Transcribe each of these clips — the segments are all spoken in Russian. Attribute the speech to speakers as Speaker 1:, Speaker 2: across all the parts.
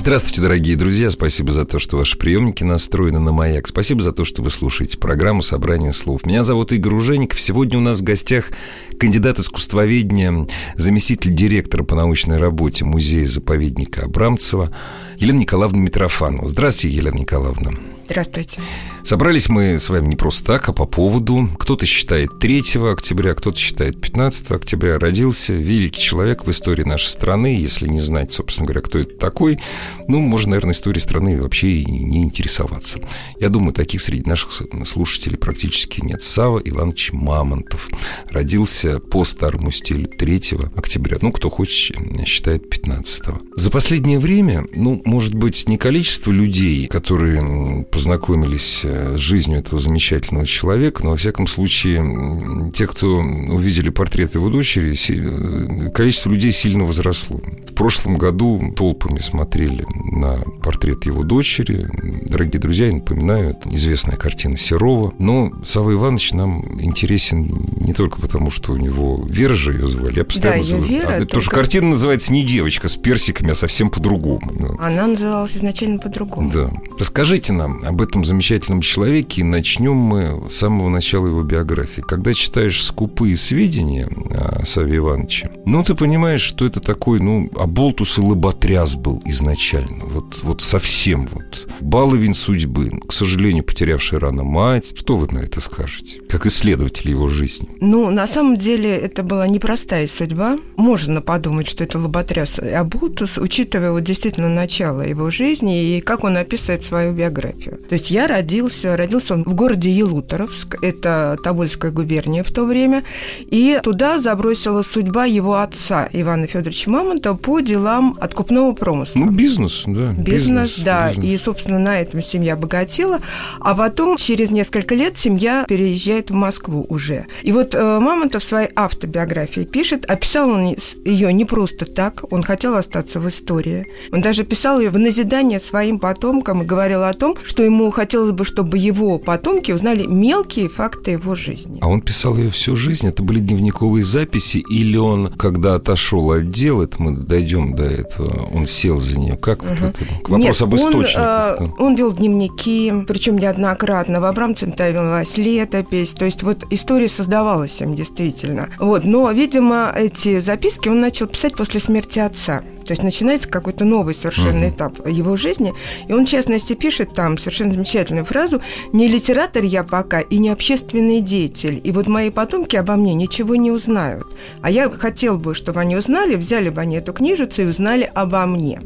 Speaker 1: Здравствуйте, дорогие друзья. Спасибо за то, что ваши приемники настроены на маяк. Спасибо за то, что вы слушаете программу «Собрание слов». Меня зовут Игорь Ужеников. Сегодня у нас в гостях кандидат искусствоведения, заместитель директора по научной работе музея-заповедника Абрамцева Елена Николаевна Митрофанова. Здравствуйте, Елена Николаевна.
Speaker 2: Здравствуйте.
Speaker 1: Собрались мы с вами не просто так, а по поводу. Кто-то считает 3 октября, кто-то считает 15 октября. Родился великий человек в истории нашей страны. Если не знать, собственно говоря, кто это такой, ну, можно, наверное, историей страны вообще и не интересоваться. Я думаю, таких среди наших слушателей практически нет. Сава Иванович Мамонтов родился по старому стилю 3 октября. Ну, кто хочет, считает 15 -го. За последнее время, ну, может быть, не количество людей, которые познакомились э, с жизнью этого замечательного человека, но, во всяком случае, те, кто увидели портрет его дочери, э, количество людей сильно возросло. В прошлом году толпами смотрели на портрет его дочери. Дорогие друзья, я напоминаю, это известная картина Серова. Но Сава Иванович нам интересен не только потому, что у него Вера же ее звали, я постоянно
Speaker 2: да,
Speaker 1: называю.
Speaker 2: Вера,
Speaker 1: а,
Speaker 2: только...
Speaker 1: Потому что картина называется не девочка с персиками, а совсем по-другому.
Speaker 2: Она называлась изначально по-другому.
Speaker 1: Да. Расскажите нам об этом замечательном человеке, и начнем мы с самого начала его биографии. Когда читаешь скупые сведения о Саве Ивановиче, ну, ты понимаешь, что это такой, ну, оболтус и лоботряс был изначально. Вот, вот совсем вот. Баловень судьбы, к сожалению, потерявший рано мать. Что вы на это скажете? Как исследователь его жизни.
Speaker 2: Ну, на самом деле, это была непростая судьба. Можно подумать, что это лоботряс и оболтус, учитывая вот действительно начало его жизни и как он описывает свою биографию. То есть я родился, родился он в городе Елуторовск, это Тобольская губерния в то время, и туда забросила судьба его отца Ивана Федоровича Мамонтова по делам откупного промысла.
Speaker 1: Ну, бизнес, да.
Speaker 2: Бизнес, бизнес да. Бизнес. И, собственно, на этом семья богатела. А потом, через несколько лет, семья переезжает в Москву уже. И вот э, Мамонтов в своей автобиографии пишет, описал он ее не просто так, он хотел остаться в истории. Он даже писал ее в назидание своим потомкам и говорил о том, что ему хотелось бы, чтобы его потомки узнали мелкие факты его жизни.
Speaker 1: А он писал ее всю жизнь? Это были дневниковые записи? Или он, когда отошел от дел, это мы дойдем до этого, он сел за нее? Как угу. вот это? К вопросу об источниках.
Speaker 2: Он, э, он вел дневники, причем неоднократно. В Абрамцем-то велась летопись. То есть вот история создавалась им действительно. Вот. Но, видимо, эти записки он начал писать после смерти отца. То есть начинается какой-то новый совершенно uh-huh. этап его жизни. И он, в частности, пишет там совершенно замечательную фразу «Не литератор я пока и не общественный деятель. И вот мои потомки обо мне ничего не узнают. А я хотел бы, чтобы они узнали, взяли бы они эту книжицу и узнали обо мне».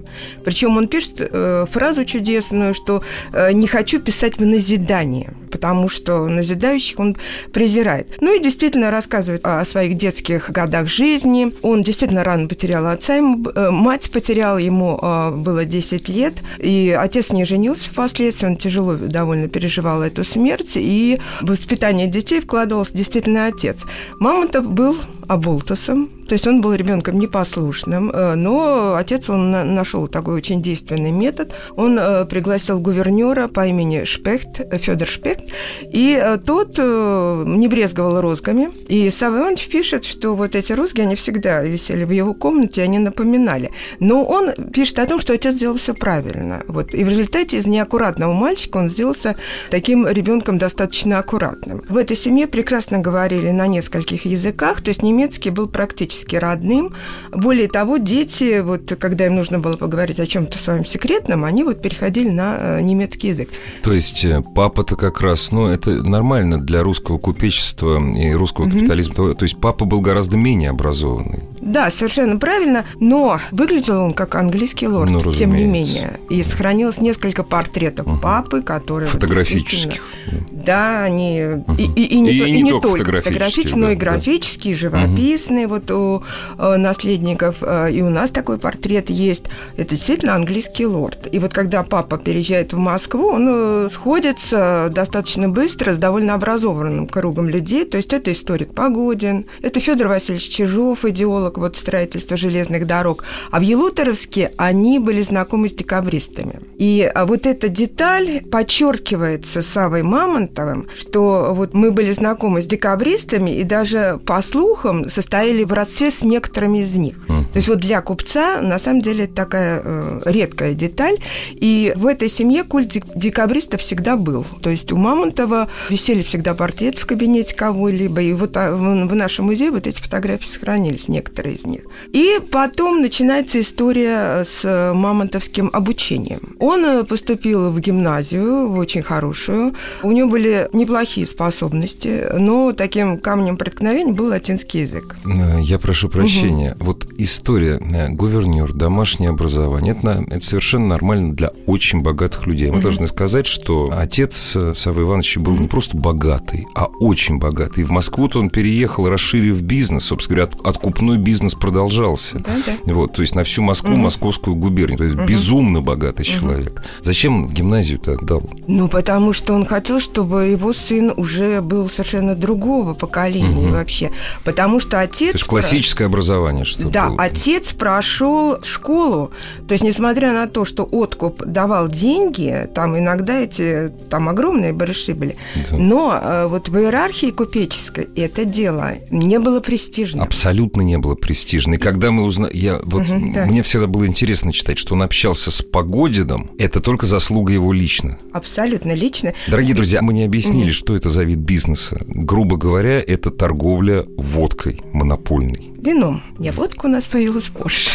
Speaker 2: Причем он пишет э, фразу чудесную, что э, «не хочу писать в назидание» потому что назидающих он презирает. Ну и действительно рассказывает о своих детских годах жизни. Он действительно рано потерял отца, ему, э, мать потеряла, ему э, было 10 лет, и отец не женился впоследствии, он тяжело довольно переживал эту смерть, и в воспитание детей вкладывался действительно отец. Мамонтов был оболтусом, то есть он был ребенком непослушным, э, но отец он нашел такой очень действенный метод. Он э, пригласил гувернера по имени Шпехт, Федор Шпехт, и э, тот не брезговал розгами. И Савва пишет, что вот эти розги, они всегда висели в его комнате, они напоминали. Но он пишет о том, что отец сделал все правильно. Вот. И в результате из неаккуратного мальчика он сделался таким ребенком достаточно аккуратным. В этой семье прекрасно говорили на нескольких языках, то есть немецкий был практически родным. Более того, дети, вот когда им нужно было поговорить о чем-то своем секретном, они вот переходили на э, немецкий язык.
Speaker 1: То есть э, папа-то как раз, ну, это нормально для русского купечества и русского mm-hmm. капитализма. То есть папа был гораздо менее образованный.
Speaker 2: Да, совершенно правильно, но выглядел он как английский лорд,
Speaker 1: Ну,
Speaker 2: тем не менее. И сохранилось несколько портретов папы, которые...
Speaker 1: Фотографических.
Speaker 2: Да, они... И, и- и не,
Speaker 1: И
Speaker 2: то- и не
Speaker 1: только фотографические,
Speaker 2: фотографические, но
Speaker 1: да,
Speaker 2: и
Speaker 1: да.
Speaker 2: графические, живописные. Вот у э, наследников, э, и у нас такой портрет есть. Это действительно английский лорд. И вот когда папа переезжает в Москву, он э, сходится достаточно быстро с довольно образованным кругом людей. То есть это историк Погодин, это Федор Васильевич Чижов, идеолог вот строительства железных дорог. А в Елуторовске они были знакомы с декабристами. И а, вот эта деталь подчеркивается Савой Мамонтовым, что вот мы были знакомы с декабристами и даже по слухам состояли в родстве с некоторыми из них. То есть вот для купца на самом деле это такая э, редкая деталь. И в этой семье культ дек- декабриста всегда был. То есть у Мамонтова висели всегда портреты в кабинете кого-либо. И вот а, в, в нашем музее вот эти фотографии сохранились, некоторые из них. И потом начинается история с мамонтовским обучением. Он э, поступил в гимназию, в очень хорошую. У него были неплохие способности, но таким камнем преткновения был латинский язык.
Speaker 1: Э, Я прошу прощения. Вот история, э, гувернер, домашнее образование, это, это совершенно нормально для очень богатых людей. Мы должны сказать, что отец Савы Ивановича был не просто богатый, а очень богатый. И в Москву-то он переехал, расширив бизнес. Собственно говоря, от- откупной бизнес продолжался.
Speaker 2: Да-да.
Speaker 1: Вот, то есть на всю Москву, московскую губернию. То есть безумно богатый человек. Зачем гимназию-то отдал?
Speaker 2: Ну, потому что он хотел, чтобы его сын уже был совершенно другого поколения вообще. Потому что отец...
Speaker 1: То есть классическое образование, что
Speaker 2: Да,
Speaker 1: было.
Speaker 2: отец прошел школу. То есть, несмотря на то, что откуп давал деньги, там иногда эти там огромные барыши были,
Speaker 1: Да.
Speaker 2: но э, вот в иерархии купеческой это дело не было престижным.
Speaker 1: Абсолютно не было престижно. И когда мы узнали... Я, вот,
Speaker 2: Мгм, да.
Speaker 1: Мне всегда было интересно читать, что он общался с Погодином. Это только заслуга его лично.
Speaker 2: Абсолютно лично.
Speaker 1: Дорогие друзья, мы не объяснили, что это за вид бизнеса. Грубо говоря, это торговля водкой монопольной.
Speaker 2: Вином. Не, водка у нас появилась позже.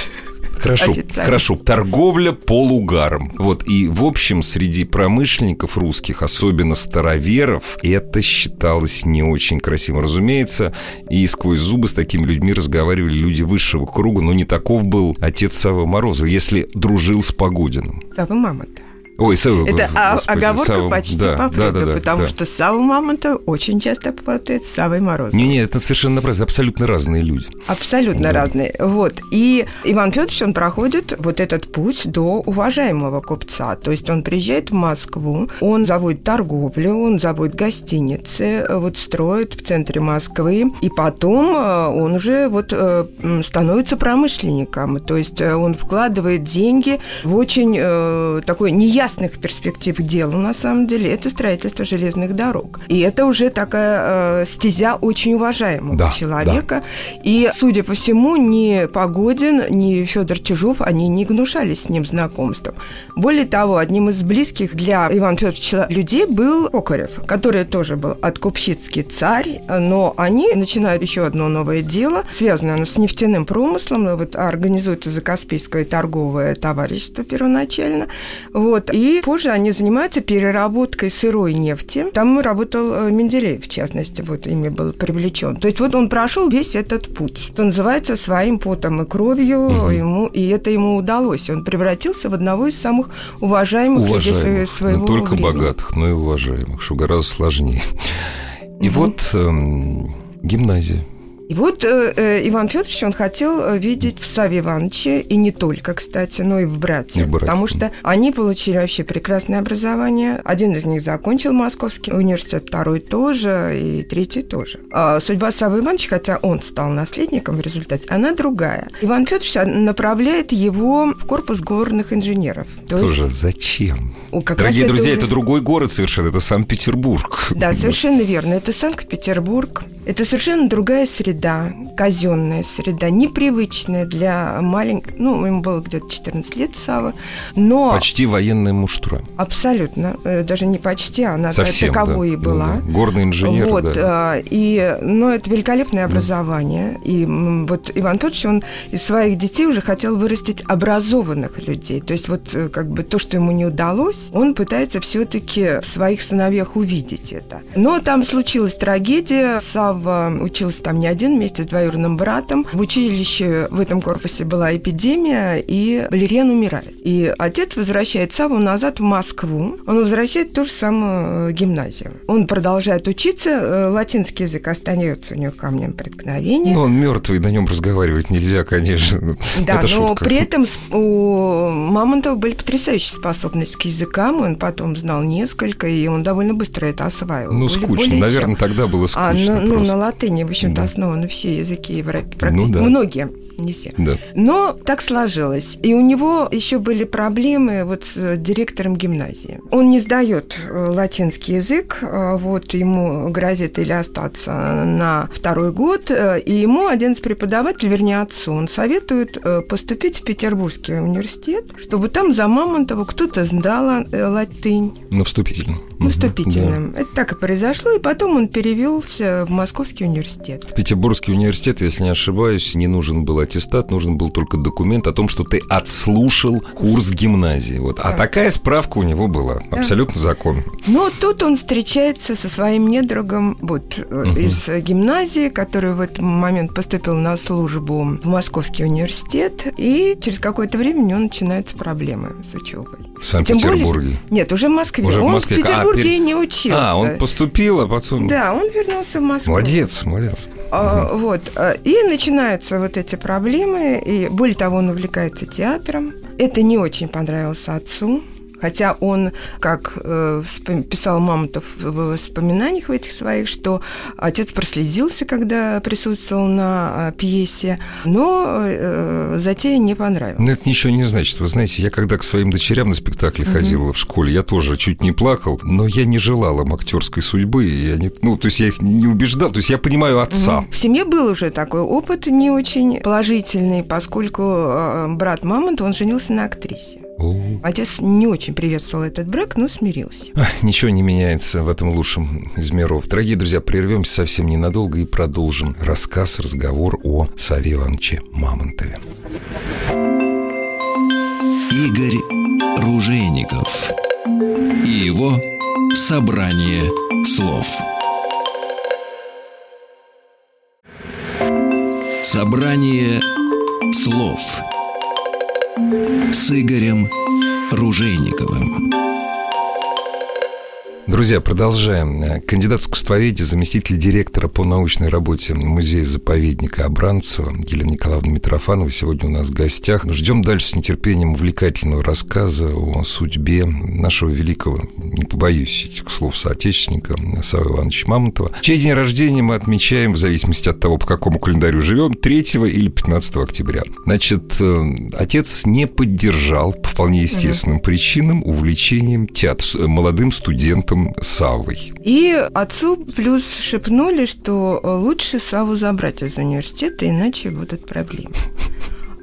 Speaker 1: Хорошо,
Speaker 2: Официально.
Speaker 1: хорошо. Торговля полугаром. Вот, и в общем, среди промышленников русских, особенно староверов, это считалось не очень красиво. Разумеется, и сквозь зубы с такими людьми разговаривали люди высшего круга, но не таков был отец Савы Морозова, если дружил с Погодиным.
Speaker 2: Савва Мамонта.
Speaker 1: Ой, Савва,
Speaker 2: Это
Speaker 1: господи,
Speaker 2: оговорка
Speaker 1: Савва-
Speaker 2: почти
Speaker 1: да,
Speaker 2: по
Speaker 1: да,
Speaker 2: Фрейду,
Speaker 1: да, да,
Speaker 2: потому
Speaker 1: да.
Speaker 2: что Савва Мамонта очень часто путает с Савой Морозовым.
Speaker 1: Не-не, это совершенно правда, абсолютно разные люди.
Speaker 2: Абсолютно
Speaker 1: Да.
Speaker 2: разные. Вот. И Иван Федорович, он проходит вот этот путь до уважаемого купца. То есть он приезжает в Москву, он заводит торговлю, он заводит гостиницы, вот строит в центре Москвы. И потом э, он уже вот э, становится промышленником. То есть э, он вкладывает деньги в очень такой неясных перспектив дела, на самом деле. Это строительство железных дорог. И это уже такая э, стезя очень уважаемого
Speaker 1: Да,
Speaker 2: человека. И, судя по всему, ни Погодин, ни Федор Чижов, они не гнушались с ним знакомством. Более того, одним из близких для Ивана Федоровича людей был Окарев, который тоже был откупщицкий царь, но они начинают еще одно новое дело, связанное оно с нефтяным промыслом, вот организуется Закаспийское торговое товарищество первоначально, вот, и позже они занимаются переработкой сырой нефти. Там работал э, Менделеев, в частности, вот ими был привлечен. То есть вот он прошел весь этот путь, что называется, своим потом и кровью
Speaker 1: Мгм.
Speaker 2: ему, и это ему удалось. Он превратился в одного из самых уважаемых, людей
Speaker 1: уважаемых,
Speaker 2: своего
Speaker 1: не только
Speaker 2: времени.
Speaker 1: богатых, но и уважаемых, что гораздо сложнее. И
Speaker 2: Мгм.
Speaker 1: вот эм, гимназия.
Speaker 2: И вот э, э, Иван Федорович, он хотел э, видеть в Саве Ивановиче, и не только, кстати, но и в брате.
Speaker 1: И в брате.
Speaker 2: Потому что они получили вообще прекрасное образование. Один из них закончил Московский университет, второй тоже, и третий тоже. А судьба Савы Ивановича, хотя он стал наследником в результате, она другая. Иван Федорович направляет его в корпус горных инженеров. То
Speaker 1: Тоже
Speaker 2: есть,
Speaker 1: зачем?
Speaker 2: как
Speaker 1: Дорогие друзья,
Speaker 2: уже-
Speaker 1: это другой город совершенно, это Санкт-Петербург.
Speaker 2: Да, совершенно верно. Это Санкт-Петербург. Это совершенно другая среда, казенная среда, непривычная для маленького... Ну, ему было где-то 14 лет, Сава. Но
Speaker 1: Почти военная муштра.
Speaker 2: абсолютно, э, даже не почти, она
Speaker 1: Совсем,
Speaker 2: таковой
Speaker 1: да.
Speaker 2: и была.
Speaker 1: Ну да. Горный инженер,
Speaker 2: вот,
Speaker 1: да.
Speaker 2: а, и, но это великолепное образование. И м, вот Иван Федорович, он из своих детей уже хотел вырастить образованных людей. То есть вот э, как бы то, что ему не удалось, он пытается все-таки в своих сыновьях увидеть это. Но там случилась трагедия. Сава в, учился там не один вместе с двоюродным братом. В училище в этом корпусе была эпидемия, и Валериан умирает. И отец возвращает Саву назад в Москву. Он возвращает ту же самую э, гимназию. Он продолжает учиться, э, латинский язык остается у него камнем преткновения.
Speaker 1: Ну, он мертвый, на нем разговаривать нельзя, конечно.
Speaker 2: Да,
Speaker 1: Это
Speaker 2: но
Speaker 1: шутка.
Speaker 2: при этом у Мамонтова были потрясающие способности к языкам, он потом знал несколько, и он довольно быстро это осваивал.
Speaker 1: Ну, скучно.
Speaker 2: более чем.
Speaker 1: Наверное, тогда было скучно.
Speaker 2: А, ну, ну. На латыни, в общем-то,
Speaker 1: Да.
Speaker 2: основаны все языки Европы.
Speaker 1: Ну
Speaker 2: Практически.
Speaker 1: да.
Speaker 2: Многие, не все.
Speaker 1: Да.
Speaker 2: Но так сложилось. И у него еще были проблемы вот с э, директором гимназии. Он не сдает э, латинский язык, э, вот ему грозит или остаться на второй год, и ему один из преподавателей, вернее отцу, он советует поступить в Петербургский университет, чтобы там за Мамонтова кто-то сдал латынь.
Speaker 1: На вступительном.
Speaker 2: Ну, вступительным. Это так и произошло, и потом он перевелся в Московский университет.
Speaker 1: В Петербургский университет, если не ошибаюсь, не нужен был аттестат, нужен был только документ о том, что ты отслушал курс гимназии. Вот. А
Speaker 2: Да.
Speaker 1: такая справка у него была. Абсолютно закон.
Speaker 2: Но тут он встречается со своим недругом вот,
Speaker 1: Мгм.
Speaker 2: из гимназии, который в этот момент поступил на службу в Московский университет, и через какое-то время у него начинаются проблемы с учебой.
Speaker 1: В Санкт-Петербурге.
Speaker 2: Нет, уже в Москве.
Speaker 1: Уже в Москве.
Speaker 2: в
Speaker 1: А,
Speaker 2: Петербурге
Speaker 1: пер-
Speaker 2: не учился.
Speaker 1: А, он поступил, а потом...
Speaker 2: Да, он вернулся в Москву.
Speaker 1: Молодец, молодец.
Speaker 2: А, Вот. а, И начинаются вот эти проблемы. И более того, он увлекается театром. Это не очень понравилось отцу. Хотя он, как э, писал Мамонтов в воспоминаниях в этих своих, что отец проследился, когда присутствовал на а, пьесе, но э, затея не понравилась.
Speaker 1: Но это ничего не значит. Вы знаете, я когда к своим дочерям на спектакли ходил в школе, я тоже чуть не плакал, но я не желал им актерской судьбы. И они, ну, то есть я их не убеждал. То есть я понимаю отца.
Speaker 2: В семье был уже такой опыт не очень положительный, поскольку э, брат Мамонтова, он женился на актрисе.
Speaker 1: О,
Speaker 2: Отец не очень приветствовал этот брак, но смирился.
Speaker 1: Ничего не меняется в этом лучшем из миров. Дорогие друзья, прервемся совсем ненадолго и продолжим рассказ, разговор о Саве Ивановиче Мамонтове.
Speaker 3: Игорь Ружейников и его собрание слов. Собрание слов с Игорем Ружейниковым.
Speaker 1: Друзья, продолжаем. Э, Кандидат искусствоведения, заместитель директора по научной работе музея-заповедника Абрамцева Елена Николаевна Митрофанова сегодня у нас в гостях. Ждем дальше с нетерпением увлекательного рассказа о судьбе нашего великого, не побоюсь этих слов, соотечественника Савы Ивановича Мамонтова. Чей день рождения мы отмечаем, в зависимости от того, по какому календарю живем, 3 или 15 октября. Значит, э, отец не поддержал по вполне естественным причинам увлечением театр, с- молодым студентом Савой.
Speaker 2: И отцу плюс шепнули, что лучше Саву забрать из университета, иначе будут проблемы.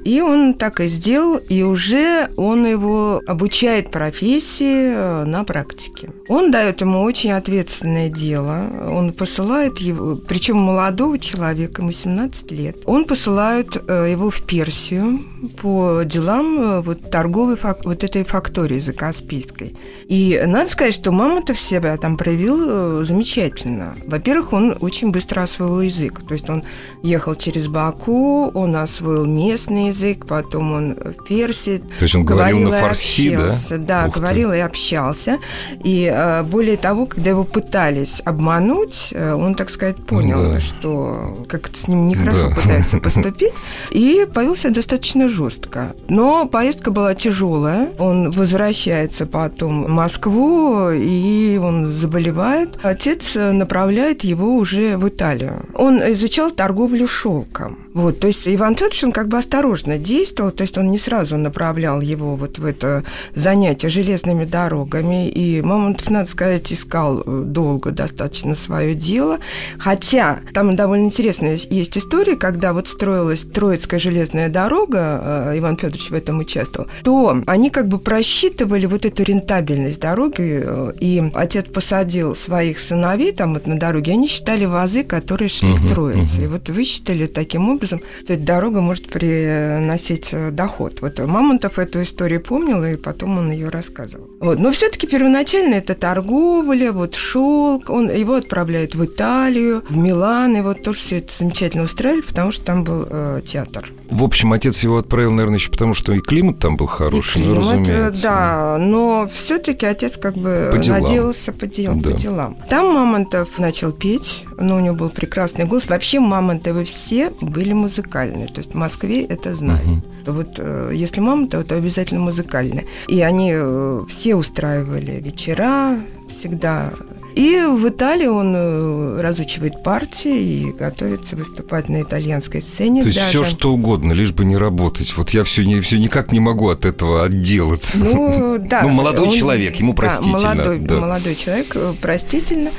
Speaker 2: И он так и сделал, и уже он его обучает профессии э, на практике. Он дает ему очень ответственное дело. Он посылает его, причем молодого человека, ему 17 лет. Он посылает э, его в Персию по делам э, вот торговой вот этой фактории закаспийской. И надо сказать, что Мамонтов себя там проявил замечательно. Во-первых, он очень быстро освоил язык. То есть он ехал через Баку, он освоил местный язык, потом он в Персии.
Speaker 1: То есть он говорил на
Speaker 2: и
Speaker 1: фарси, да?
Speaker 2: общался. Да,
Speaker 1: Ух ты.
Speaker 2: говорил и общался. И э, более того, когда его пытались обмануть, э, он, так сказать, понял,
Speaker 1: Ну да.
Speaker 2: что как-то с ним нехорошо
Speaker 1: Да.
Speaker 2: пытаются поступить, и повел себя достаточно жестко. Но поездка была тяжелая. Он возвращается потом в Москву, и он заболевает. Отец направляет его уже в Италию. Он изучал торговлю шелком. Вот, то есть Иван Федорович, он как бы осторожно действовал, то есть он не сразу направлял его вот в это занятие железными дорогами. И Мамонтов, надо сказать, искал э, долго достаточно свое дело. Хотя там довольно интересная есть история, когда вот строилась Троицкая железная дорога, э, Иван Федорович в этом участвовал, то они как бы просчитывали вот эту рентабельность дороги, э, и отец посадил своих сыновей там вот на дороге, они считали вазы, которые шли
Speaker 1: Мгм,
Speaker 2: к Троице.
Speaker 1: мгм.
Speaker 2: И вот высчитали таким образом, образом эта дорога может приносить э, доход. Вот Мамонтов эту историю помнил, и потом он ее рассказывал. Вот. Но все-таки первоначально это торговля, вот шелк, он его отправляет в Италию, в Милан, и вот тоже все это замечательно устраивали, потому что там был э, театр.
Speaker 1: В общем, отец его отправил, наверное, еще потому, что и климат там был хороший,
Speaker 2: и климат,
Speaker 1: ну, разумеется.
Speaker 2: Да, но все-таки отец как бы
Speaker 1: по делам.
Speaker 2: надеялся по, дел,
Speaker 1: да.
Speaker 2: по делам. Там Мамонтов начал петь, но у него был прекрасный голос. Вообще Мамонтовы все были музыкальные, то есть в Москве это знали. Угу. Вот э, если Мамонтов, то обязательно музыкальные. И они э, все устраивали вечера, всегда и в Италии он э, разучивает партии и готовится выступать на итальянской сцене.
Speaker 1: То есть
Speaker 2: даже.
Speaker 1: все что угодно, лишь бы не работать. Вот я все, не, все никак не могу от этого отделаться.
Speaker 2: Ну, да.
Speaker 1: Ну, молодой
Speaker 2: он,
Speaker 1: человек, ему простительно.
Speaker 2: Да, молодой,
Speaker 1: да.
Speaker 2: молодой человек, э, простительно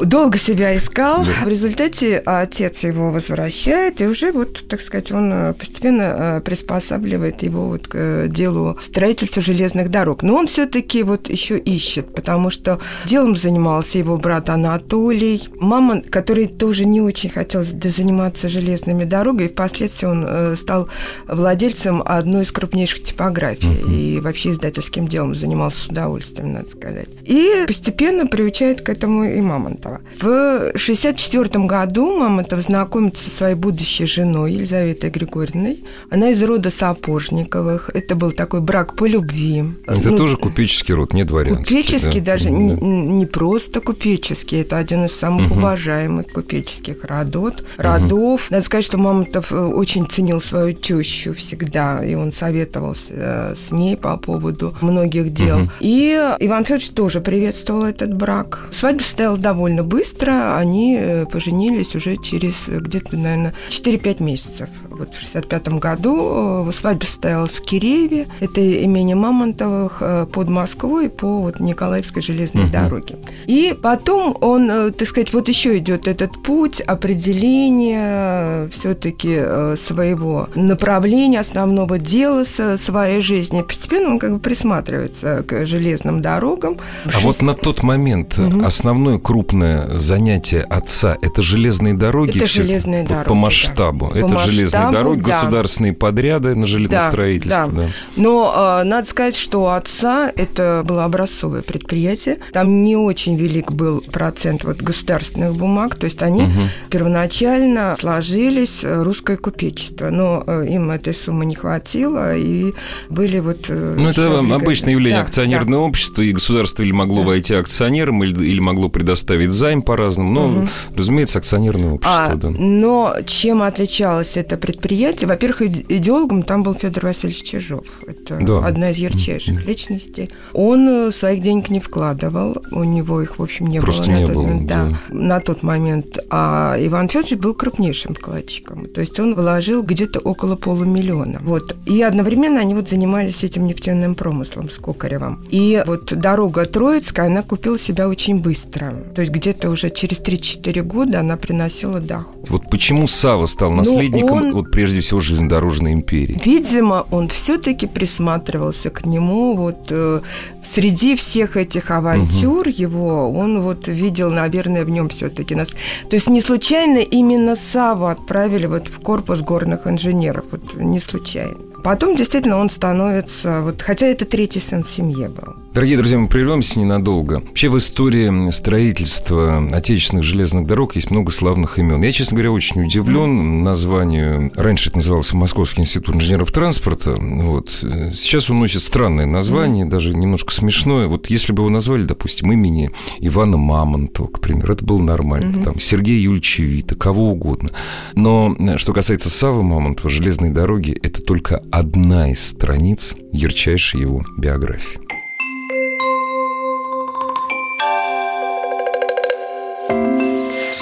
Speaker 2: долго себя искал. В результате отец его возвращает, и уже вот, так сказать, он э, постепенно э, приспосабливает его вот к э, делу строительства железных дорог. Но он все-таки вот еще ищет, потому что делом занимался его брат Анатолий, мама, который тоже не очень хотел заниматься железными дорогами, и впоследствии он стал владельцем одной из крупнейших типографий uh-huh. и вообще издательским делом занимался с удовольствием, надо сказать. И постепенно приучает к этому и Мамонтова. В 1964 году Мамонтов знакомится со своей будущей женой Елизаветой Григорьевной. Она из рода Сапожниковых. Это был такой брак по любви.
Speaker 1: Это ну, тоже купеческий род, не дворянский.
Speaker 2: Купеческий
Speaker 1: да?
Speaker 2: даже,
Speaker 1: да.
Speaker 2: Не, не просто купеческий. Это один из самых угу. уважаемых купеческих родов. родов. Угу. Надо сказать, что Мамонтов э, очень ценил свою тещу всегда, и он советовался э, с ней по поводу многих дел. Угу. И Иван Федорович тоже приветствовал этот брак. Свадьба состоялась довольно быстро. Они э, поженились уже через где-то, наверное, 4-5 месяцев. Вот в 65 году э, свадьба состоялась в Кирееве. Это имение Мамонтовых э, под Москвой по вот Николаевской железной угу. дороге. И потом он, так сказать, вот еще идет этот путь определения все-таки своего направления, основного дела своей жизни. Постепенно он как бы присматривается к железным дорогам.
Speaker 1: А 6... вот на тот момент угу. основной крупный главное занятие отца – это железные дороги.
Speaker 2: Это железные дороги.
Speaker 1: По масштабу.
Speaker 2: Да.
Speaker 1: Это
Speaker 2: по
Speaker 1: железные
Speaker 2: масштабу,
Speaker 1: дороги,
Speaker 2: да.
Speaker 1: государственные подряды на железностроительство.
Speaker 2: Да, да. Да. Но э, надо сказать, что у отца это было образцовое предприятие. Там не очень велик был процент вот государственных бумаг. То есть они угу. первоначально сложились э, русское купечество. Но э, им этой суммы не хватило. И были вот... Э,
Speaker 1: ну, это обычное явление да, акционерное да. общество. И государство или могло да. войти акционером, или, или могло предоставить займ по-разному. Но, угу. разумеется, акционерное общество. А,
Speaker 2: да. Но чем отличалось это предприятие? Во-первых, идеологом там был Федор Васильевич Чижов. Это да. одна из ярчайших угу. личностей. Он э, своих денег не вкладывал. У него их, в общем, не
Speaker 1: Просто
Speaker 2: было.
Speaker 1: не
Speaker 2: на тот
Speaker 1: было,
Speaker 2: момент, да.
Speaker 1: да.
Speaker 2: На тот момент. А Иван Федорович был крупнейшим вкладчиком. То есть он вложил где-то около полумиллиона. Вот. И одновременно они вот занимались этим нефтяным промыслом с Кокаревым. И вот дорога Троицкая, она купила себя очень быстро. То есть где-то уже через 3-4 года она приносила доход.
Speaker 1: Вот почему Сава стал ну, наследником, он, вот прежде всего, железнодорожной империи?
Speaker 2: Видимо, он все-таки присматривался к нему вот э, среди всех этих авантюр угу. его, он вот видел, наверное, в нем все-таки нас. То есть не случайно именно Саву отправили вот в корпус горных инженеров, вот не случайно. Потом действительно он становится, вот, хотя это третий сын в семье был.
Speaker 1: Дорогие друзья, мы прервемся ненадолго. Вообще в истории строительства отечественных железных дорог есть много славных имен. Я, честно говоря, очень удивлен названию. Раньше это назывался Московский институт инженеров транспорта. Вот. Сейчас он носит странное название, даже немножко смешное. Вот если бы его назвали, допустим, имени Ивана Мамонтова, к примеру, это было нормально. Угу. Там Сергея Юльевича Вита, кого угодно. Но что касается Савы Мамонтова, железные дороги – это только одна из страниц ярчайшей его биографии.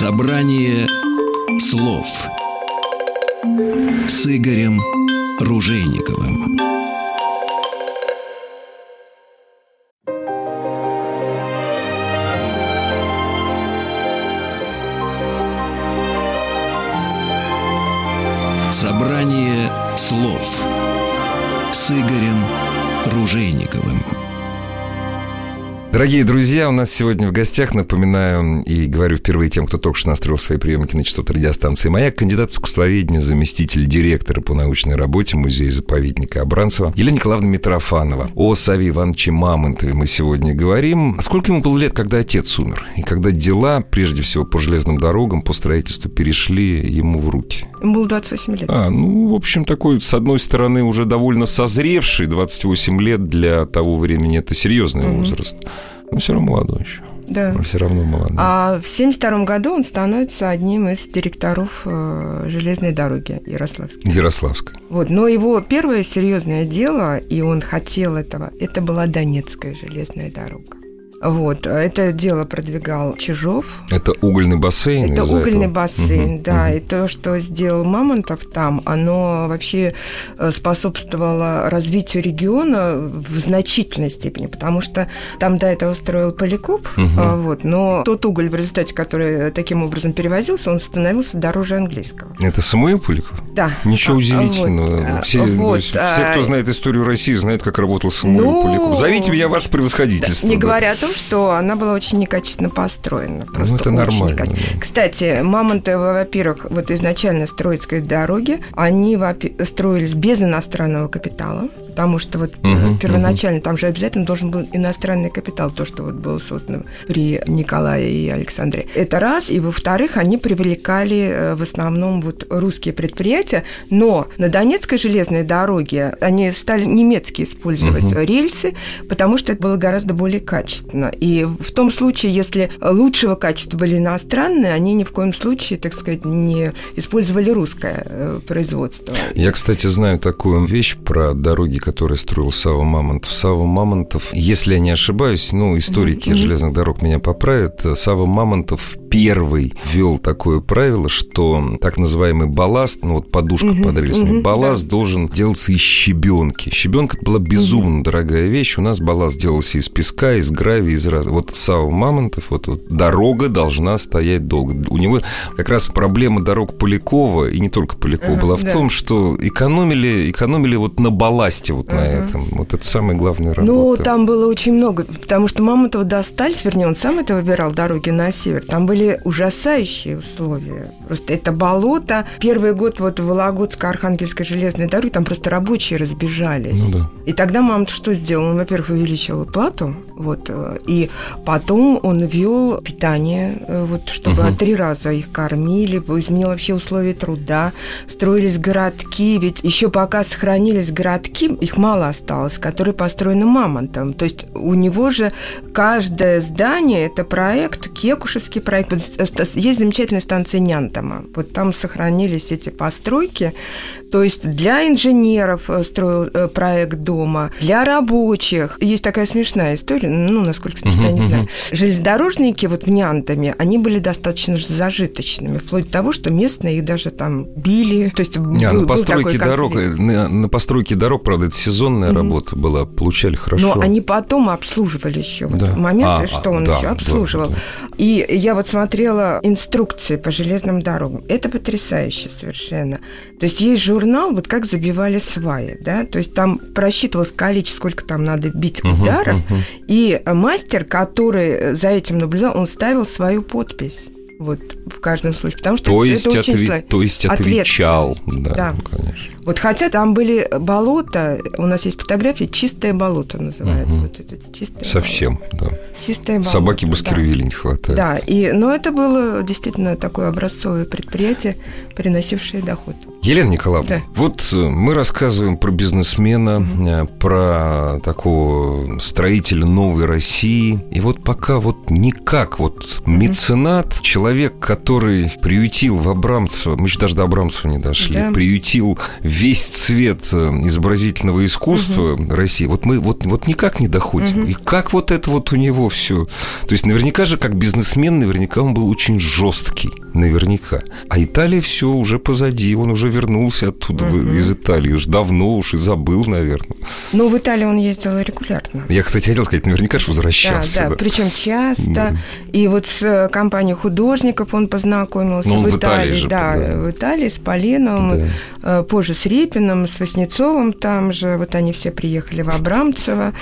Speaker 3: Собрание слов с Игорем Ружейниковым. Собрание слов с Игорем Ружейниковым.
Speaker 1: Дорогие друзья, у нас сегодня в гостях, напоминаю и говорю впервые тем, кто только что настроил свои приемники на частоту радиостанции «Маяк», кандидат искусствоведения, заместитель директора по научной работе музея-заповедника Абранцева Елена Николаевна Митрофанова. О Саве Ивановиче Мамонтове мы сегодня говорим. А сколько ему было лет, когда отец умер? И когда дела, прежде всего по железным дорогам, по строительству, перешли ему в руки?
Speaker 2: Ему было 28 лет.
Speaker 1: А, ну, в общем, такой, с одной стороны, уже довольно созревший, 28 лет для того времени это серьезный угу. возраст. Но все равно молодой еще.
Speaker 2: Да.
Speaker 1: Он все равно молодой.
Speaker 2: А в 1972 году он становится одним из директоров э, железной дороги Ярославской.
Speaker 1: Ярославской.
Speaker 2: Вот, но его первое серьезное дело, и он хотел этого, это была Донецкая железная дорога. Вот, это дело продвигал Чижов.
Speaker 1: Это угольный бассейн?
Speaker 2: Это угольный этого? бассейн, угу, да. Угу. И то, что сделал Мамонтов там, оно вообще э, способствовало развитию региона в значительной степени, потому что там до этого строил Поликоп, угу. вот, но тот уголь, в результате который таким образом перевозился, он становился дороже английского.
Speaker 1: Это Самуил Поликов?
Speaker 2: Да.
Speaker 1: Ничего удивительного. Вот, все, вот, все, а... кто знает историю России, знают, как работал Самуил ну... Поликов. Зовите меня ваше превосходительство.
Speaker 2: Не да. говоря о том, что она была очень некачественно построена.
Speaker 1: Ну, это нормально.
Speaker 2: Кстати, Мамонтовы, во-первых, вот изначально строительской дороги, они строились без иностранного капитала потому что вот угу, первоначально угу. там же обязательно должен был иностранный капитал, то, что вот было создано при Николае и Александре. Это раз. И, во-вторых, они привлекали э, в основном вот русские предприятия, но на Донецкой железной дороге они стали немецкие использовать угу. рельсы, потому что это было гораздо более качественно. И в том случае, если лучшего качества были иностранные, они ни в коем случае, так сказать, не использовали русское э, производство.
Speaker 1: Я, кстати, знаю такую вещь про дороги, который строил Сава Мамонтов. Сава Мамонтов, если я не ошибаюсь, ну, историки mm-hmm. железных дорог меня поправят, Сава Мамонтов первый ввел такое правило, что так называемый балласт, ну вот подушка mm-hmm. под рельсами, mm-hmm. балласт да. должен делаться из щебенки. Щебенка была безумно mm-hmm. дорогая вещь. У нас балласт делался из песка, из гравия, из раз. Вот Сава Мамонтов, вот, вот дорога должна стоять долго. У него как раз проблема дорог Полякова, и не только Полякова, uh-huh, была в да. том, что экономили, экономили вот на балласте вот uh-huh. на этом. Вот это самый главный работа.
Speaker 2: Ну, там было очень много, потому что Мамонтова достались, вернее, он сам это выбирал, дороги на север. Там были ужасающие условия. Просто это болото. Первый год вот Вологодско-Архангельской железной дороги, там просто рабочие разбежались. Ну, да. И тогда Мамонтов что сделал? Он, во-первых, увеличил плату, вот, э, и потом он ввел питание, э, вот, чтобы угу. три раза их кормили, изменил вообще условия труда, строились городки, ведь еще пока сохранились городки, их мало осталось, которые построены Мамонтом. То есть у него же каждое здание – это проект, Кекушевский проект. Есть замечательная станция Нянтома. Вот там сохранились эти постройки. То есть для инженеров э, строил э, проект дома, для рабочих. Есть такая смешная история, ну, насколько смешная, не знаю. Железнодорожники вот в Нянтоме, они были достаточно зажиточными, вплоть до того, что местные их даже там били. То есть
Speaker 1: не, был, на постройке дорог, на, на постройке дорог, правда, это сезонная mm-hmm. работа была, получали хорошо.
Speaker 2: Но они потом обслуживали еще да. вот моменты, а, что он да, еще обслуживал. Да, да. И я вот смотрела инструкции по железным дорогам. Это потрясающе совершенно. То есть есть журнал, вот как забивали сваи, да, то есть там просчитывалось количество, сколько там надо бить ударов, uh-huh, uh-huh. и мастер, который за этим наблюдал, он ставил свою подпись вот в каждом случае, потому что
Speaker 1: то
Speaker 2: это,
Speaker 1: есть
Speaker 2: это
Speaker 1: очень отве...
Speaker 2: сложно.
Speaker 1: То есть отвечал, да, да. Конечно.
Speaker 2: Вот хотя там были болота, у нас есть фотографии, чистое болото называется. Угу. Вот это, чистое
Speaker 1: Совсем,
Speaker 2: болото. да. Чистое болото.
Speaker 1: Собаки Баскервилля да. не хватает.
Speaker 2: Да, и, но это было действительно такое образцовое предприятие, приносившее доход.
Speaker 1: Елена Николаевна, да. вот э, мы рассказываем про бизнесмена, угу. про такого строителя новой России, и вот пока вот никак вот угу. меценат, человек, который приютил в Абрамцево, мы еще даже до Абрамцева не дошли, да. приютил весь цвет э, изобразительного искусства угу. России, вот мы вот, вот никак не доходим. Угу. И как вот это вот у него все? То есть наверняка же, как бизнесмен, наверняка он был очень жесткий, наверняка. А Италия все уже позади, он уже вернулся оттуда, угу. из Италии, уж давно уж и забыл, наверное.
Speaker 2: Ну, в Италию он ездил регулярно.
Speaker 1: Я, кстати, хотел сказать, наверняка же возвращался.
Speaker 2: Да, да, да. причем часто. Да. И вот с э, компанией художников он познакомился
Speaker 1: Но
Speaker 2: ну,
Speaker 1: он в Италии. В Италии, же,
Speaker 2: да, да, в Италии с Полиновым, да. Э, позже с Репиным, с Васнецовым там же. Вот они все приехали в Абрамцево.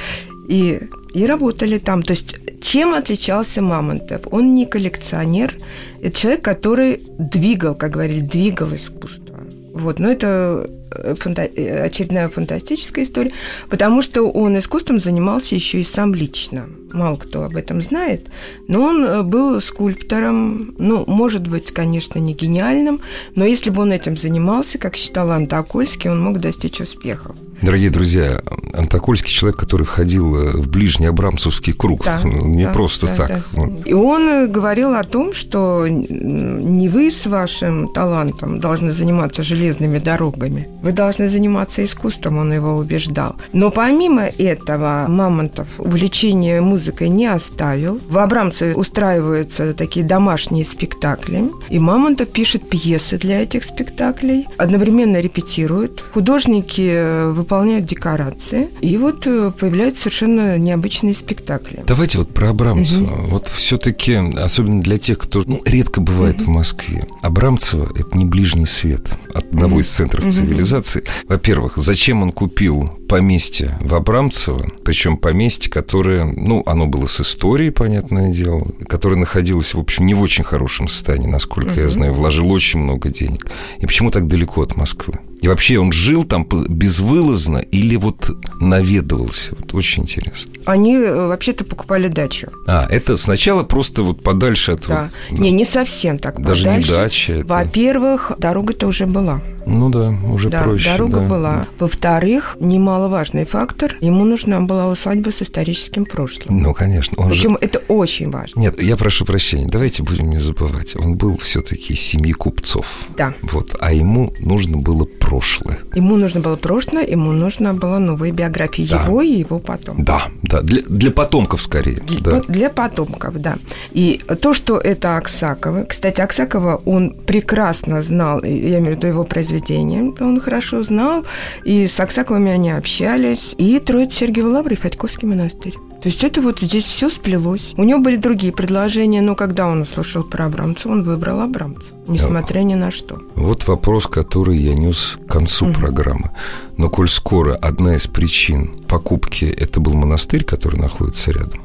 Speaker 2: И, и работали там. То есть чем отличался Мамонтов? Он не коллекционер, это человек, который двигал, как говорили, двигал искусство. Вот, но это э, фанта- э, очередная фантастическая история, потому что он искусством занимался еще и сам лично. Мало кто об этом знает, но он э, был скульптором, ну, может быть, конечно, не гениальным, но если бы он этим занимался, как считал Антокольский, он мог достичь успехов.
Speaker 1: Дорогие друзья, Антокольский человек, который входил э, в ближний Абрамцевский круг,
Speaker 2: Да,
Speaker 1: не
Speaker 2: да,
Speaker 1: просто
Speaker 2: да,
Speaker 1: так.
Speaker 2: да.
Speaker 1: Вот.
Speaker 2: И он э, говорил о том, что не вы с вашим талантом должны заниматься железными дорогами, вы должны заниматься искусством, он его убеждал. Но помимо этого Мамонтов увлечение музыкой не оставил. В Абрамцеве устраиваются такие домашние спектакли, и Мамонтов пишет пьесы для этих спектаклей, одновременно репетирует. Художники э, выполняют декорации, и вот э, появляются совершенно необычные спектакли.
Speaker 1: Давайте вот про Абрамцева. Вот все-таки, особенно для тех, кто ну, редко бывает в Москве, Абрамцева – это не ближний свет одного из центров цивилизации. Во-первых, зачем он купил поместье в Абрамцево, причем поместье, которое, ну, оно было с историей, понятное дело, которое находилось, в общем, не в очень хорошем состоянии, насколько я знаю, вложил очень много денег. И почему так далеко от Москвы? И вообще он жил там безвылазно или вот наведывался? Вот очень интересно.
Speaker 2: Они э, вообще-то покупали дачу.
Speaker 1: А, это сначала просто вот подальше от...
Speaker 2: Да.
Speaker 1: вот-
Speaker 2: Не, не совсем так
Speaker 1: Даже не
Speaker 2: подальше.
Speaker 1: дача, это-
Speaker 2: Во-первых, дорога-то уже была.
Speaker 1: Ну да, уже
Speaker 2: да,
Speaker 1: проще.
Speaker 2: дорога
Speaker 1: да.
Speaker 2: была. Во-вторых, немаловажный фактор, ему нужна была усадьба с историческим прошлым.
Speaker 1: Ну, конечно. Он же...
Speaker 2: Причем это очень важно.
Speaker 1: Нет, я прошу прощения, давайте будем не забывать. Он был все-таки семьи купцов.
Speaker 2: Да.
Speaker 1: Вот, а ему нужно было прошлое.
Speaker 2: Ему нужно было прошлое, ему нужна была новая биография
Speaker 1: Да.
Speaker 2: его и его потом.
Speaker 1: Да, да, для, для потомков скорее.
Speaker 2: Для,
Speaker 1: да.
Speaker 2: для потомков, да. И то, что это Аксакова, кстати, Аксакова он прекрасно знал, я имею в виду его произведения, он хорошо знал, и с Аксаковыми они общались, и Троиц Сергиева Лавра и Ходьковский монастырь. То есть это вот здесь все сплелось. У него были другие предложения, но когда он услышал про Абрамца, он выбрал Абрамца, несмотря ни на что.
Speaker 1: Вот вопрос, который я нес к концу программы. Но коль скоро одна из причин покупки это был монастырь, который находится рядом,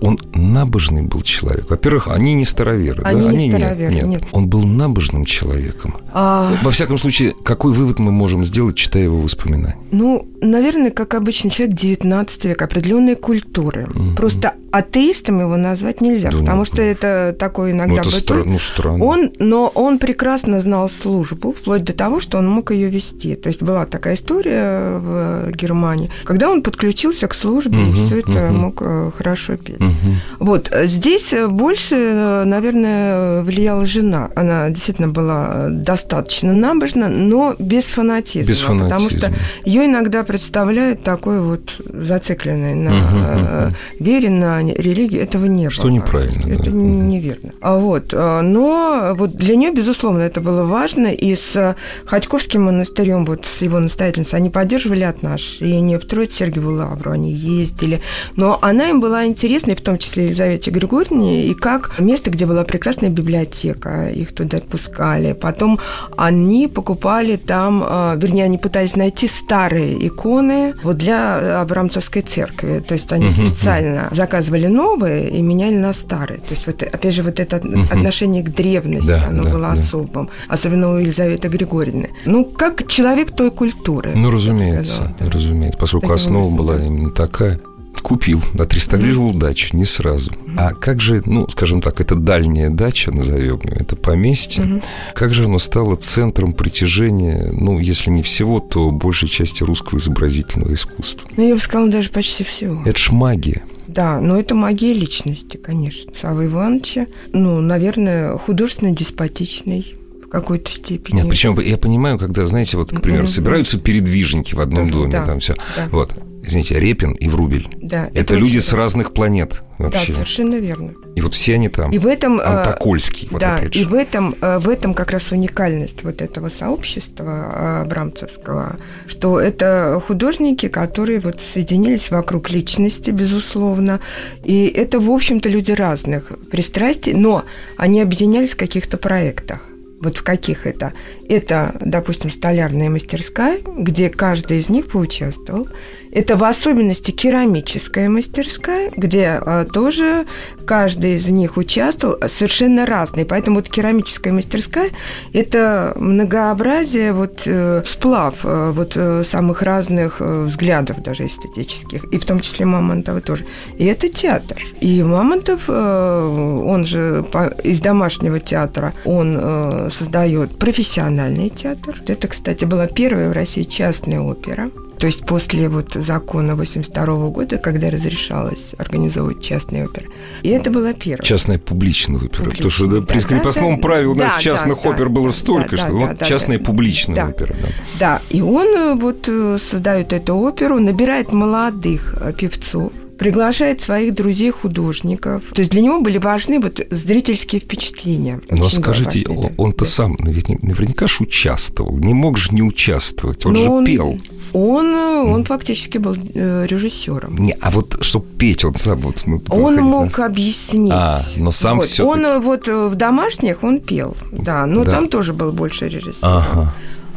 Speaker 1: он набожный был человек. Во-первых, они не староверы. да?
Speaker 2: Они не
Speaker 1: нет,
Speaker 2: староверы,
Speaker 1: нет.
Speaker 2: нет.
Speaker 1: Он был набожным человеком.
Speaker 2: А,
Speaker 1: Во всяком случае, какой вывод мы можем сделать, читая его воспоминания?
Speaker 2: Ну, наверное, как обычный человек 19 века, определенной культуры. Просто атеистом его назвать нельзя,
Speaker 1: Да
Speaker 2: потому
Speaker 1: нет,
Speaker 2: что это такое иногда
Speaker 1: ну, это
Speaker 2: бытует.
Speaker 1: стра- ну, странно.
Speaker 2: Он, но он прекрасно знал службу, вплоть до того, что он мог ее вести. То есть была такая история в Германии, когда он подключился к службе и
Speaker 1: Мгм,
Speaker 2: все это
Speaker 1: мгм.
Speaker 2: мог э, хорошо петь.
Speaker 1: Мгм.
Speaker 2: Вот э, здесь э, больше, э, наверное, влияла жена. Она действительно была достаточно набожна, но без фанатизма.
Speaker 1: Без
Speaker 2: Потому что
Speaker 1: фанатизма.
Speaker 2: ее иногда представляют такой вот зацикленной на
Speaker 1: Мгм,
Speaker 2: э, вере, на религии. Этого не
Speaker 1: Что
Speaker 2: было.
Speaker 1: неправильно,
Speaker 2: Это
Speaker 1: да.
Speaker 2: не- неверно. А вот, но вот для нее, безусловно, это было важно. И с Ходьковским монастырем, вот с его настоятельницей, они поддерживали отношения, в Троиц Сергиеву Лавру они ездили. Но она им была интересна, и в том числе Елизавете Григорьевне, и как место, где была прекрасная библиотека, их туда пускали. Потом они покупали там, э, вернее, они пытались найти старые иконы вот для Абрамцевской церкви. То есть они
Speaker 1: Мгм,
Speaker 2: специально заказывали новые и меняли на старые. То есть вот, опять же, вот это отношение к древности,
Speaker 1: Да,
Speaker 2: оно
Speaker 1: да,
Speaker 2: было
Speaker 1: да.
Speaker 2: особым. Особенно у Елизаветы Григорьевны. Ну, как человек той культуры.
Speaker 1: Ну, разумеется,
Speaker 2: сказала, да.
Speaker 1: разумеется, поскольку основа была именно такая. Купил, отреставрировал дачу, не сразу. А как же, ну, скажем так, это дальняя дача, назовем ее, это поместье, как же оно стало центром притяжения, ну, если не всего, то большей части русского изобразительного искусства?
Speaker 2: Ну, я бы сказала, даже почти всего.
Speaker 1: Это ж магия.
Speaker 2: Да, но это магия личности, конечно. Савва Ивановича, ну, наверное, художественно-деспотичный в какой-то степени.
Speaker 1: Нет, причем я понимаю, когда, знаете, вот, к примеру, собираются передвижники в одном
Speaker 2: Мгм,
Speaker 1: доме,
Speaker 2: да,
Speaker 1: там все.
Speaker 2: да.
Speaker 1: Вот, извините, Репин и Врубель.
Speaker 2: Да,
Speaker 1: Это,
Speaker 2: очень
Speaker 1: люди
Speaker 2: да.
Speaker 1: с разных планет
Speaker 2: Да,
Speaker 1: вообще.
Speaker 2: совершенно верно.
Speaker 1: и вот все они там.
Speaker 2: И в этом... э,
Speaker 1: Антокольский, вот
Speaker 2: да,
Speaker 1: опять
Speaker 2: и
Speaker 1: же.
Speaker 2: в этом, э, в этом как раз уникальность вот этого сообщества э, Абрамцевского, что это художники, которые вот соединились вокруг личности, безусловно, и это, в общем-то, люди разных пристрастий, но они объединялись в каких-то проектах. Вот в каких это? Это, допустим, столярная мастерская, где каждый из них поучаствовал. Это в особенности керамическая мастерская, где а, тоже каждый из них участвовал, совершенно разный. Поэтому вот керамическая мастерская – это многообразие, вот э, сплав э, вот э, самых разных э, взглядов даже эстетических, и в том числе Мамонтова тоже. И это театр. И Мамонтов, э, он же по, из домашнего театра, он э, создает профессиональный театр. Это, кстати, была первая в России частная опера. То есть после вот закона 82 года, когда разрешалось организовывать частные оперы. И это было первое.
Speaker 1: Частная публичная опера. Потому что да, при крепостном да, праве у нас да, частных да, опер было столько, да, что да, вот да, частная да, публичная да, опера. Да.
Speaker 2: да, и он э, вот э, создает эту оперу, набирает молодых э, певцов, приглашает своих друзей-художников. То есть для него были важны вот зрительские впечатления.
Speaker 1: Но скажите, он-то да. сам наверняка же участвовал. Не мог же не участвовать. Он Но же он, пел.
Speaker 2: Он, он фактически был э, режиссером.
Speaker 1: Не, а вот чтобы петь, он сам вот.
Speaker 2: Ну, он мог на... объяснить.
Speaker 1: А, но сам вот. все.
Speaker 2: Он вот э, в домашних он пел, да, но да. там тоже был больше режиссер. Ага.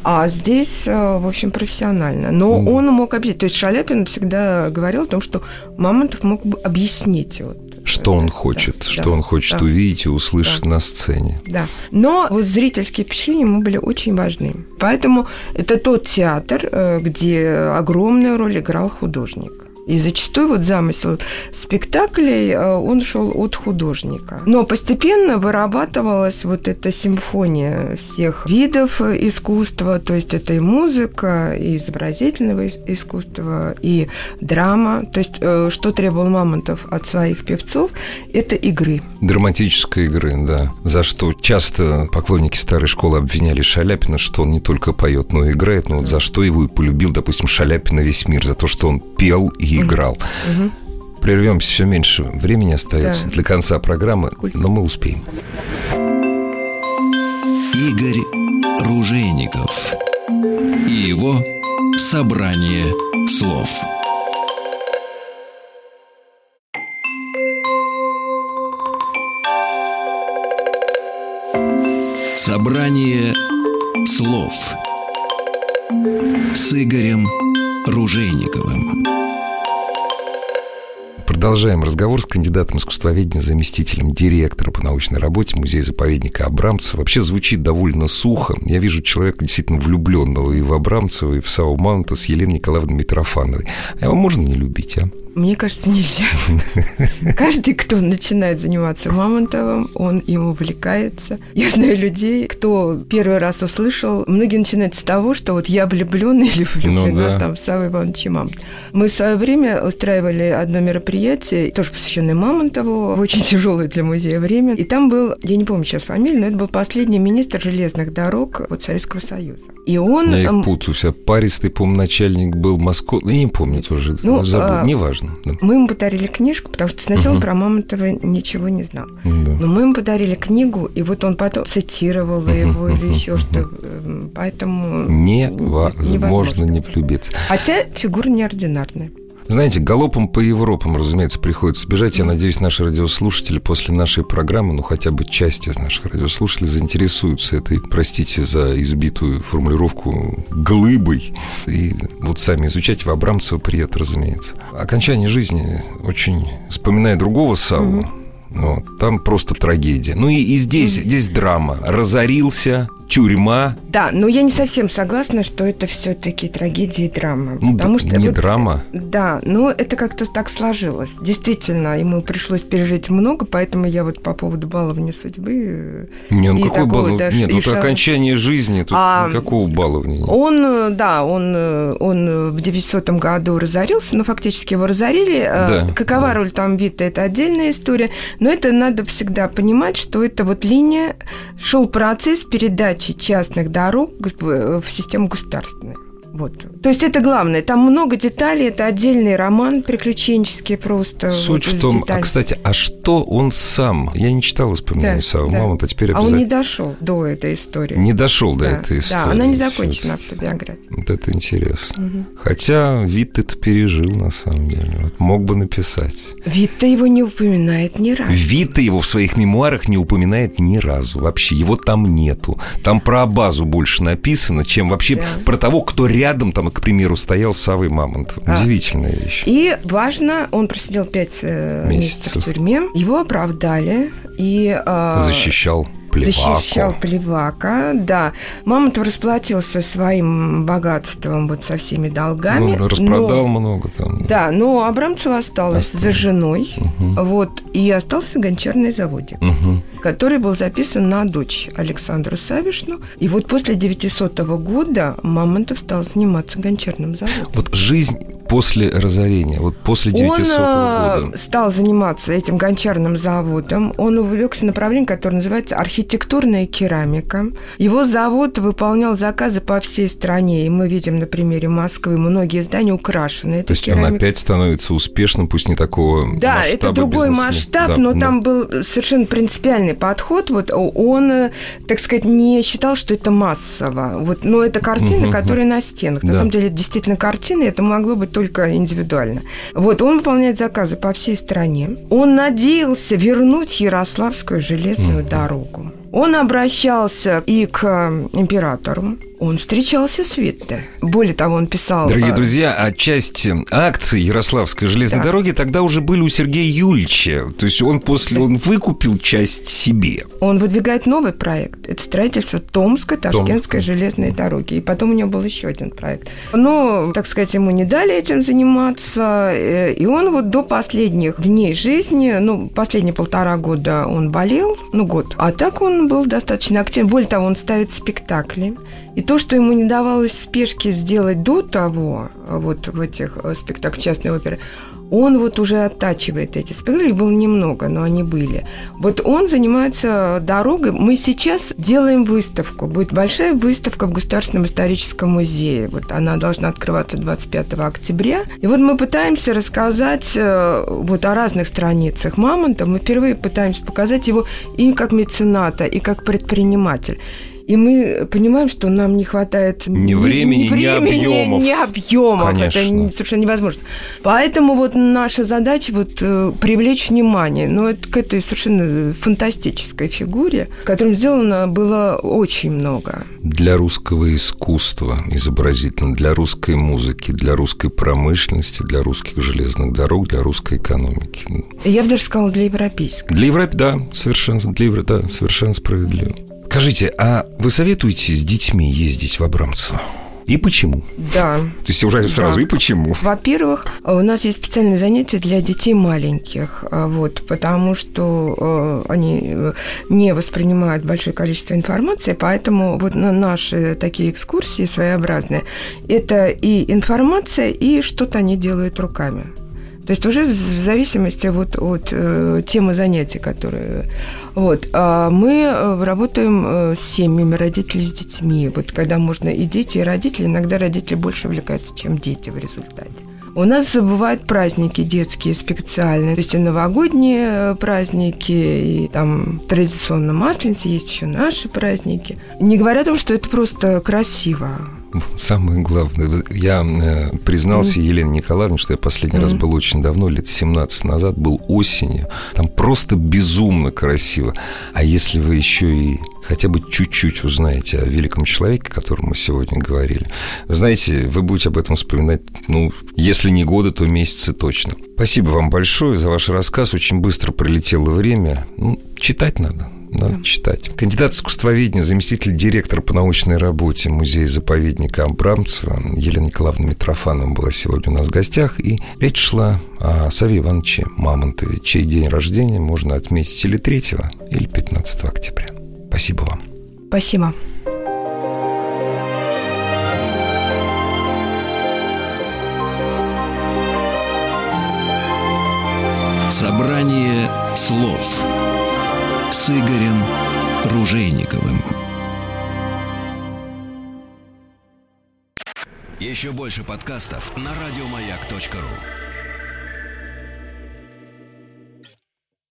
Speaker 2: А здесь, э, в общем, профессионально. Но mm. он мог объяснить. То есть Шаляпин всегда говорил о том, что Мамонтов мог бы объяснить вот,
Speaker 1: что он хочет, да, что да, он хочет да, увидеть и услышать да, на сцене.
Speaker 2: Да. Но вот зрительские впечатления ему были очень важны. Поэтому это тот театр, э, где огромную роль играл художник. И зачастую вот замысел спектаклей, э, он шел от художника. Но постепенно вырабатывалась вот эта симфония всех видов искусства, то есть это и музыка, и изобразительного искусства, и драма. То есть э, что требовал Мамонтов от своих певцов, это игры.
Speaker 1: Драматической игры, да. За что часто поклонники старой школы обвиняли Шаляпина, что он не только поет, но и играет. Но вот за что его и полюбил, допустим, Шаляпина весь мир, за то, что он пел и играл. Угу. Прервемся, все меньше времени остается да. для конца программы, но мы успеем.
Speaker 3: Игорь Ружейников и его собрание слов. Собрание слов с Игорем Ружейниковым.
Speaker 1: Продолжаем разговор с кандидатом искусствоведения, заместителем директора по научной работе музея-заповедника Абрамцева. Вообще звучит довольно сухо. Я вижу человека действительно влюбленного и в Абрамцева, и в Сау Маунта с Еленой Николаевной Митрофановой. А его можно не любить, а?
Speaker 2: Мне кажется, нельзя. Каждый, кто начинает заниматься Мамонтовым, он им увлекается. Я знаю людей, кто первый раз услышал, многие начинают с того, что вот я влюблен или влюблена ну, да. там Савва Ивановича Мамонтова. Мы в свое время устраивали одно мероприятие, тоже посвященное Мамонтову, в очень тяжелое для музея время. И там был, я не помню сейчас фамилию, но это был последний министр железных дорог вот Советского Союза.
Speaker 1: И он... Я их путаю. Вся Паристый, по-моему, начальник был Москвы. Я не помню тоже. Ну, забыл. А, Неважно.
Speaker 2: Да. Мы ему подарили книжку, потому что сначала угу. про Мамонтова ничего не знал. Да. Но мы ему подарили книгу, и вот он потом цитировал его или еще что. Поэтому...
Speaker 1: Невозможно не влюбиться.
Speaker 2: Хотя фигура неординарная.
Speaker 1: Знаете, галопом по Европам, разумеется, приходится бежать. Я надеюсь, наши радиослушатели после нашей программы, ну хотя бы часть из наших радиослушателей заинтересуются этой, простите за избитую формулировку, глыбой. И вот сами изучать в Абрамцева прият, разумеется. Окончание жизни очень вспоминая другого Саву, угу. Вот, там просто трагедия. Ну и, и здесь, mm здесь драма. Разорился, тюрьма.
Speaker 2: Да, но я не совсем согласна, что это все-таки трагедия и драма.
Speaker 1: Ну, потому да, что не вот, драма.
Speaker 2: Да, но это как-то так сложилось. Действительно, ему пришлось пережить много, поэтому я вот по поводу балования судьбы...
Speaker 1: Не, ну какой балование? Нет, тут шар... окончание жизни, тут а, никакого балования
Speaker 2: Он, да, он, он в 900 году разорился, но фактически его разорили. Да, Какова да. роль там Вита, это отдельная история. Но это надо всегда понимать, что это вот линия, шел процесс передачи частных дорог в систему государственную. Вот. То есть это главное. Там много деталей, это отдельный роман приключенческий просто.
Speaker 1: Суть вот в том, а, кстати, а что он сам? Я не читал воспоминания да, Савы да. Мамонта, теперь
Speaker 2: А он не дошел до этой истории.
Speaker 1: Не дошел да, до этой истории.
Speaker 2: Да, она не закончена автобиография.
Speaker 1: Вот это интересно. Угу. Хотя вид это пережил, на самом деле. Вот мог бы написать.
Speaker 2: Вид-то его не упоминает ни разу.
Speaker 1: Вид-то его в своих мемуарах не упоминает ни разу. Вообще, его там нету. Там про базу больше написано, чем вообще да. про того, кто рядом рядом, там, к примеру, стоял Савой Мамонтов. А. Удивительная вещь.
Speaker 2: И важно, он просидел пять э, месяцев. месяцев в тюрьме, его оправдали и...
Speaker 1: Э, Защищал Плеваку.
Speaker 2: Защищал Плевака, да. Мамонтов расплатился своим богатством, вот со всеми долгами.
Speaker 1: Ну, распродал но, много там.
Speaker 2: Да, но Абрамцева осталась Осталось. за женой, угу. вот, и остался гончарный заводик, угу. который был записан на дочь Александру Савишну. И вот после 900 года Мамонтов стал заниматься гончарным заводом.
Speaker 1: Вот жизнь после разорения, вот после 900 -го
Speaker 2: года? Он стал заниматься этим гончарным заводом. Он увлекся направлением, которое называется архитектурная керамика. Его завод выполнял заказы по всей стране. И мы видим на примере Москвы многие здания украшены.
Speaker 1: То есть керамикой. он опять становится успешным, пусть не такого
Speaker 2: Да, это другой масштаб, да, но да. там был совершенно принципиальный подход. Вот он, так сказать, не считал, что это массово. Вот, но это картины, угу, которые на стенах. Да. На самом деле, это действительно картины, это могло быть только индивидуально. Вот, он выполняет заказы по всей стране. Он надеялся вернуть Ярославскую железную mm-hmm. дорогу. Он обращался и к императору, он встречался с Витте. Более того, он писал...
Speaker 1: Дорогие а... друзья, а часть акций Ярославской железной да. дороги тогда уже были у Сергея Юльча. То есть он после... Он выкупил часть себе.
Speaker 2: Он выдвигает новый проект. Это строительство Томской, Ташкентской Том. железной дороги. И потом у него был еще один проект. Но, так сказать, ему не дали этим заниматься. Э, и он вот до последних дней жизни, ну, последние полтора года он болел, ну, год. А так он был достаточно активен. Более того, он ставит спектакли. И то, что ему не давалось в спешке сделать до того, вот в этих э, спектаклях частной оперы, он вот уже оттачивает эти спектакли. Их было немного, но они были. Вот он занимается дорогой. Мы сейчас делаем выставку. Будет большая выставка в Государственном историческом музее. Вот она должна открываться 25 октября. И вот мы пытаемся рассказать э, вот о разных страницах Мамонта. Мы впервые пытаемся показать его и как мецената, и как предприниматель. И мы понимаем, что нам не хватает
Speaker 1: ни времени, ни, времени, ни объемов.
Speaker 2: Ни объемов.
Speaker 1: Конечно.
Speaker 2: Это совершенно невозможно. Поэтому вот наша задача вот э, привлечь внимание. Но это к этой совершенно фантастической фигуре, которым сделано было очень много.
Speaker 1: Для русского искусства изобразительно, для русской музыки, для русской промышленности, для русских железных дорог, для русской экономики.
Speaker 2: Я бы даже сказала, для европейской.
Speaker 1: Для Европы, да, совершенно, для Европы, да, совершенно справедливо. Скажите, а вы советуете с детьми ездить в Абрамцево? И почему?
Speaker 2: Да. То
Speaker 1: есть уже сразу да. и почему?
Speaker 2: Во-первых, у нас есть специальные занятия для детей маленьких, а, вот, потому что э, они э, не воспринимают большое количество информации, поэтому вот наши такие экскурсии своеобразные, это и информация, и что-то они делают руками. То есть уже в зависимости вот от э, темы занятий, которые... Вот. А мы э, работаем э, с семьями, родителей с детьми. Вот когда можно и дети, и родители. Иногда родители больше увлекаются, чем дети в результате. У нас бывают праздники детские специальные, то есть и новогодние э, праздники, и там традиционно масленица, есть еще наши праздники. Не говоря о том, что это просто красиво.
Speaker 1: Самое главное, я э, признался. Елене Николаевне, что я последний mm. раз был очень давно, лет 17 назад, был осенью. Там просто безумно красиво. А если вы еще и хотя бы чуть-чуть узнаете о великом человеке, о котором мы сегодня говорили, знаете, вы будете об этом вспоминать, ну, если не годы, то месяцы точно. Спасибо вам большое за ваш рассказ. Очень быстро пролетело время. Ну, читать надо надо читать. Кандидат искусствоведения, заместитель директора по научной работе музея-заповедника Абрамцева Елена Николаевна Митрофанова была сегодня у нас в гостях. И речь шла о Саве Ивановиче Мамонтове, чей день рождения можно отметить или 3 или 15 октября. Спасибо вам.
Speaker 2: Спасибо.
Speaker 3: Собрание слов с Игорем Ружейниковым. Еще больше подкастов на радиомаяк.ру